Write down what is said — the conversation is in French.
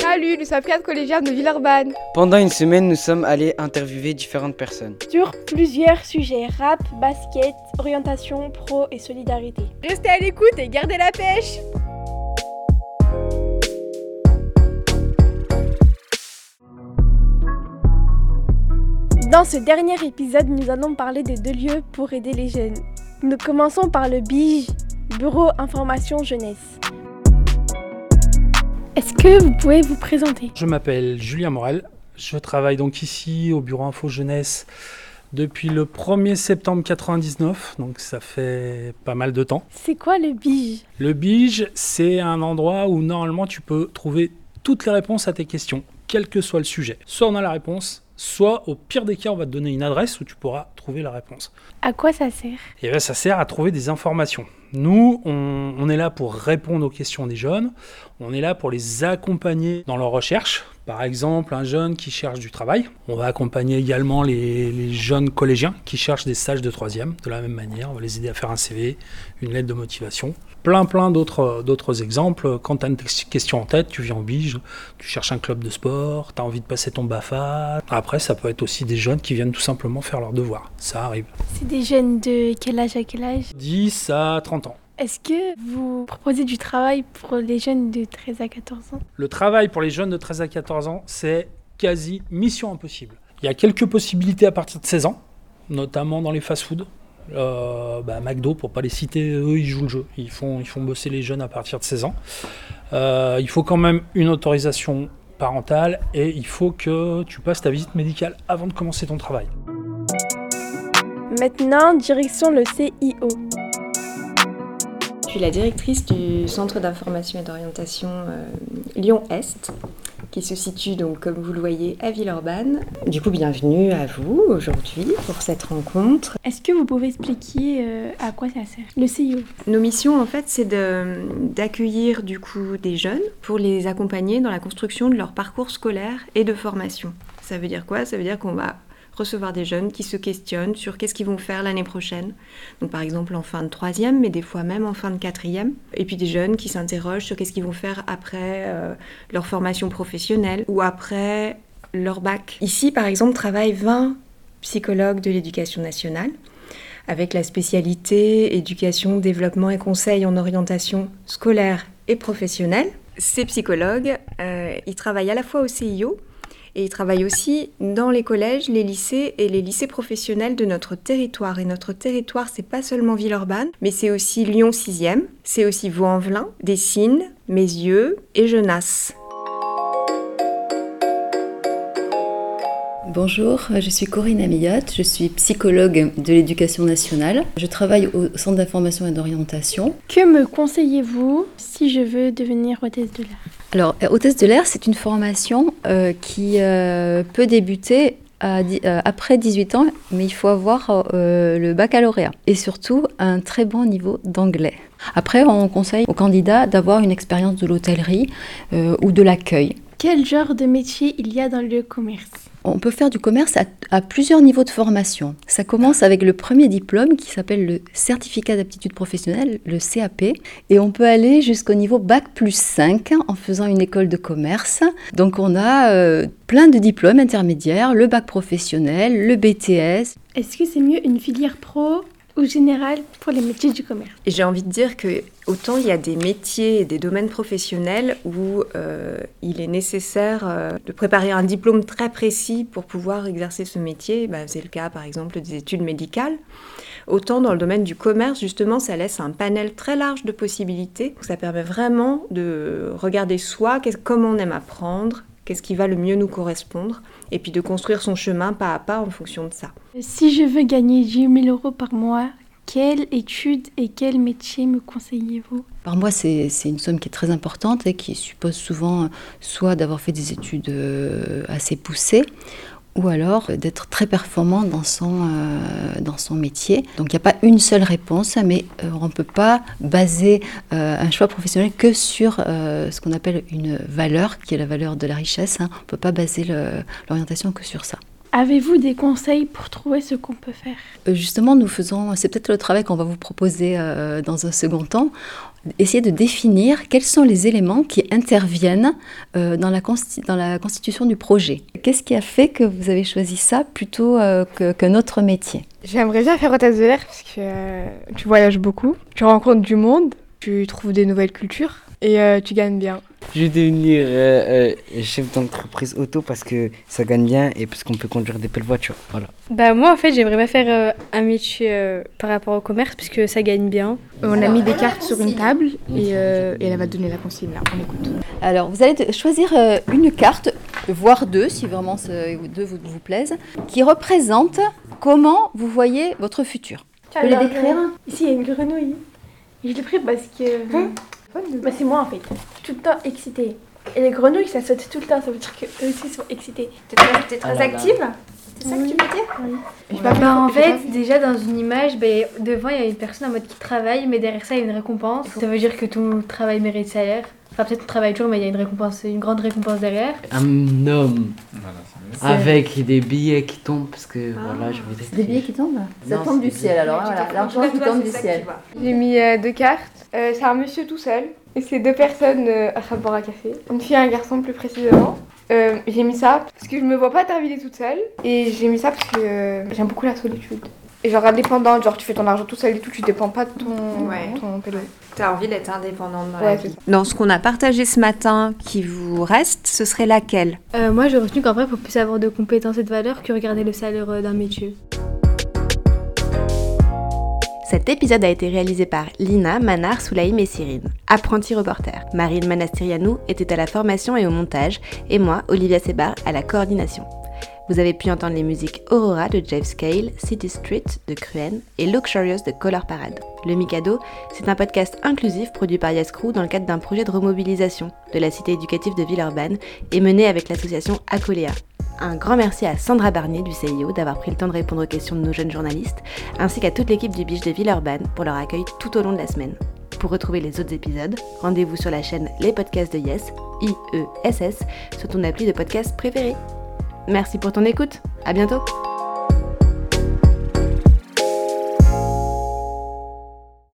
Salut, nous sommes quatre collégiens de Villeurbanne. Pendant une semaine, nous sommes allés interviewer différentes personnes. Sur plusieurs sujets, rap, basket, orientation, pro et solidarité. Restez à l'écoute et gardez la pêche Dans ce dernier épisode, nous allons parler des deux lieux pour aider les jeunes. Nous commençons par le BIGE, Bureau Information Jeunesse. Est-ce que vous pouvez vous présenter? Je m'appelle Julien Morel. Je travaille donc ici au Bureau Info Jeunesse depuis le 1er septembre 99, donc ça fait pas mal de temps. C'est quoi le BIGE? Le BIGE, c'est un endroit où normalement tu peux trouver toutes les réponses à tes questions, quel que soit le sujet. Soit on a la réponse, soit au pire des cas, on va te donner une adresse où tu pourras trouver la réponse. À quoi ça sert? Et bien ça sert à trouver des informations. Nous, on, est là pour répondre aux questions des jeunes, on est là pour les accompagner dans leur recherche. Par exemple, un jeune qui cherche du travail, on va accompagner également les, les jeunes collégiens qui cherchent des stages de troisième, de la même manière, on va les aider à faire un CV, une lettre de motivation. Plein, plein d'autres, d'autres exemples. Quand tu as une question en tête, tu viens en bige, tu cherches un club de sport, tu as envie de passer ton BAFA. Après, ça peut être aussi des jeunes qui viennent tout simplement faire leurs devoirs. Ça arrive. C'est des jeunes de quel âge à quel âge? 10 à 30 ans. Est-ce que vous proposez du travail pour les jeunes de 13 à 14 ans? Le travail pour les jeunes de 13 à 14 ans, c'est quasi mission impossible. Il y a quelques possibilités à partir de 16 ans, notamment dans les fast-foods. Euh, bah, McDo, pour pas les citer, eux ils jouent le jeu. Ils font, ils font bosser les jeunes à partir de 16 ans. Euh, il faut quand même une autorisation parentale et il faut que tu passes ta visite médicale avant de commencer ton travail. Maintenant, direction le CIO. Je suis la directrice du Centre d'information et d'orientation euh, Lyon-Est, qui se situe donc, comme vous le voyez, à Villeurbanne. Du coup, bienvenue à vous aujourd'hui pour cette rencontre. Est-ce que vous pouvez expliquer euh, à quoi ça sert, le CIO Nos missions, en fait, c'est d'accueillir du coup des jeunes pour les accompagner dans la construction de leur parcours scolaire et de formation. Ça veut dire quoi? Ça veut dire qu'on va recevoir des jeunes qui se questionnent sur qu'est-ce qu'ils vont faire l'année prochaine. Donc par exemple en fin de troisième, mais des fois même en fin de quatrième. Et puis des jeunes qui s'interrogent sur qu'est-ce qu'ils vont faire après euh, leur formation professionnelle ou après leur bac. Ici par exemple travaillent 20 psychologues de l'éducation nationale avec la spécialité éducation, développement et conseil en orientation scolaire et professionnelle. Ces psychologues, euh, ils travaillent à la fois au CIO, et il travaille aussi dans les collèges, les lycées et les lycées professionnels de notre territoire. Et notre territoire, c'est pas seulement Villeurbanne, mais c'est aussi Lyon 6e, c'est aussi Vaux-en-Velin, Dessines, Mézieux et Genasse. Bonjour, je suis Corinne Amillat, je suis psychologue de l'éducation nationale. Je travaille au Centre d'information et d'orientation. Que me conseillez-vous si je veux devenir hôtesse de l'air Alors, hôtesse de l'air, c'est une formation euh, qui euh, peut débuter euh, après 18 ans, mais il faut avoir euh, le baccalauréat et surtout un très bon niveau d'anglais. Après, on conseille aux candidats d'avoir une expérience de l'hôtellerie euh, ou de l'accueil. Quel genre de métier il y a dans le commerce? On peut faire du commerce à, plusieurs niveaux de formation. Ça commence avec le premier diplôme qui s'appelle le certificat d'aptitude professionnelle, le CAP, et on peut aller jusqu'au niveau bac plus 5 en faisant une école de commerce. Donc on a euh, plein de diplômes intermédiaires, le bac professionnel, le BTS. Est-ce que c'est mieux une filière pro ou générale pour les métiers du commerce j'ai envie de dire que autant il y a des métiers et des domaines professionnels où euh, il est nécessaire euh, de préparer un diplôme très précis pour pouvoir exercer ce métier. Bah, c'est le cas par exemple des études médicales. Autant dans le domaine du commerce, justement, ça laisse un panel très large de possibilités. Ça permet vraiment de regarder soi, comment on aime apprendre, qu'est-ce qui va le mieux nous correspondre, et puis de construire son chemin pas à pas en fonction de ça. Si je veux gagner 10 000 euros par mois, quelle étude et quel métier me conseillez-vous? Par mois, c'est une somme qui est très importante et qui suppose souvent soit d'avoir fait des études euh, assez poussées, ou alors d'être très performant dans son, euh, dans son métier. Donc il n'y a pas une seule réponse, mais euh, on ne peut pas baser euh, un choix professionnel que sur ce qu'on appelle une valeur, qui est la valeur de la richesse. Hein. On ne peut pas baser l'orientation que sur ça. Avez-vous des conseils pour trouver ce qu'on peut faire? Justement, nous faisons, c'est peut-être le travail qu'on va vous proposer dans un second temps. essayer de définir quels sont les éléments qui interviennent euh, dans, la dans, la constitution du projet. Qu'est-ce qui a fait que vous avez choisi ça plutôt euh, qu'un autre métier? J'aimerais bien faire hôtesse de l'air parce que euh, tu voyages beaucoup, tu rencontres du monde, tu trouves des nouvelles cultures et tu gagnes bien. Je vais devenir euh, euh, chef d'entreprise auto parce que ça gagne bien et parce qu'on peut conduire des belles voitures. Voilà. Bah moi en fait j'aimerais bien faire euh, un métier par rapport au commerce puisque ça gagne bien. On a mis des cartes sur une table et, elle va donner la consigne là. On écoute. Alors vous allez choisir une carte, voire deux si vraiment deux vous, vous plaisent, qui représente comment vous voyez votre futur. Tu peux les décrire Ici il y a une grenouille. Je l'ai pris parce que... Hein? Bah, c'est moi en fait. tout le temps excitée. Et les grenouilles, ça saute tout le temps, ça veut dire qu'eux aussi sont excités. T'es très, très ah active C'est ça que tu veux dire oui. bah, En fait, déjà dans une image, bah, devant il y a une personne en mode qui travaille, mais derrière ça il y a une récompense. Ça veut dire que ton travail mérite salaire. Enfin, peut-être ton travail toujours, mais il y a une récompense, une grande récompense derrière. Un homme avec des billets qui tombent, parce que ah. voilà, je voudrais. Des billets qui tombent? Ça tombe du ciel alors, voilà, l'argent qui tombe du ciel. J'ai mis euh, deux cartes. Euh, c'est un monsieur tout seul. Et c'est deux personnes euh, à faire boire un café. Une fille et un garçon plus précisément. Euh, j'ai mis ça parce que je me vois pas terminer toute seule. Et j'ai mis ça parce que j'aime beaucoup la solitude. Et genre indépendante, genre tu fais ton argent tout seul et tout, tu dépends pas de ton, ouais. ton pélo. T'as envie d'être indépendante dans la vie. Dans ce qu'on a partagé ce matin qui vous reste, ce serait laquelle? Moi j'ai retenu qu'en vrai, il faut plus avoir de compétences et de valeurs que regarder le salaire d'un métier. Cet épisode a été réalisé par Lina, Manar, Soulaïm et Cyrine, apprentis reporters. Marine Manastirianou était à la formation et au montage, et moi, Olivia Sebar, à la coordination. Vous avez pu entendre les musiques Aurora de Jeff Scale, City Street de Cruen et Luxurious de Color Parade. Le Mikado, c'est un podcast inclusif produit par Yascrew dans le cadre d'un projet de remobilisation de la cité éducative de Villeurbanne et mené avec l'association Acolea. Un grand merci à Sandra Barnier du CIO d'avoir pris le temps de répondre aux questions de nos jeunes journalistes, ainsi qu'à toute l'équipe du Biche de Villeurbanne pour leur accueil tout au long de la semaine. Pour retrouver les autres épisodes, rendez-vous sur la chaîne Les Podcasts de Yes, I-E-S-S, sur ton appli de podcast préféré. Merci pour ton écoute, à bientôt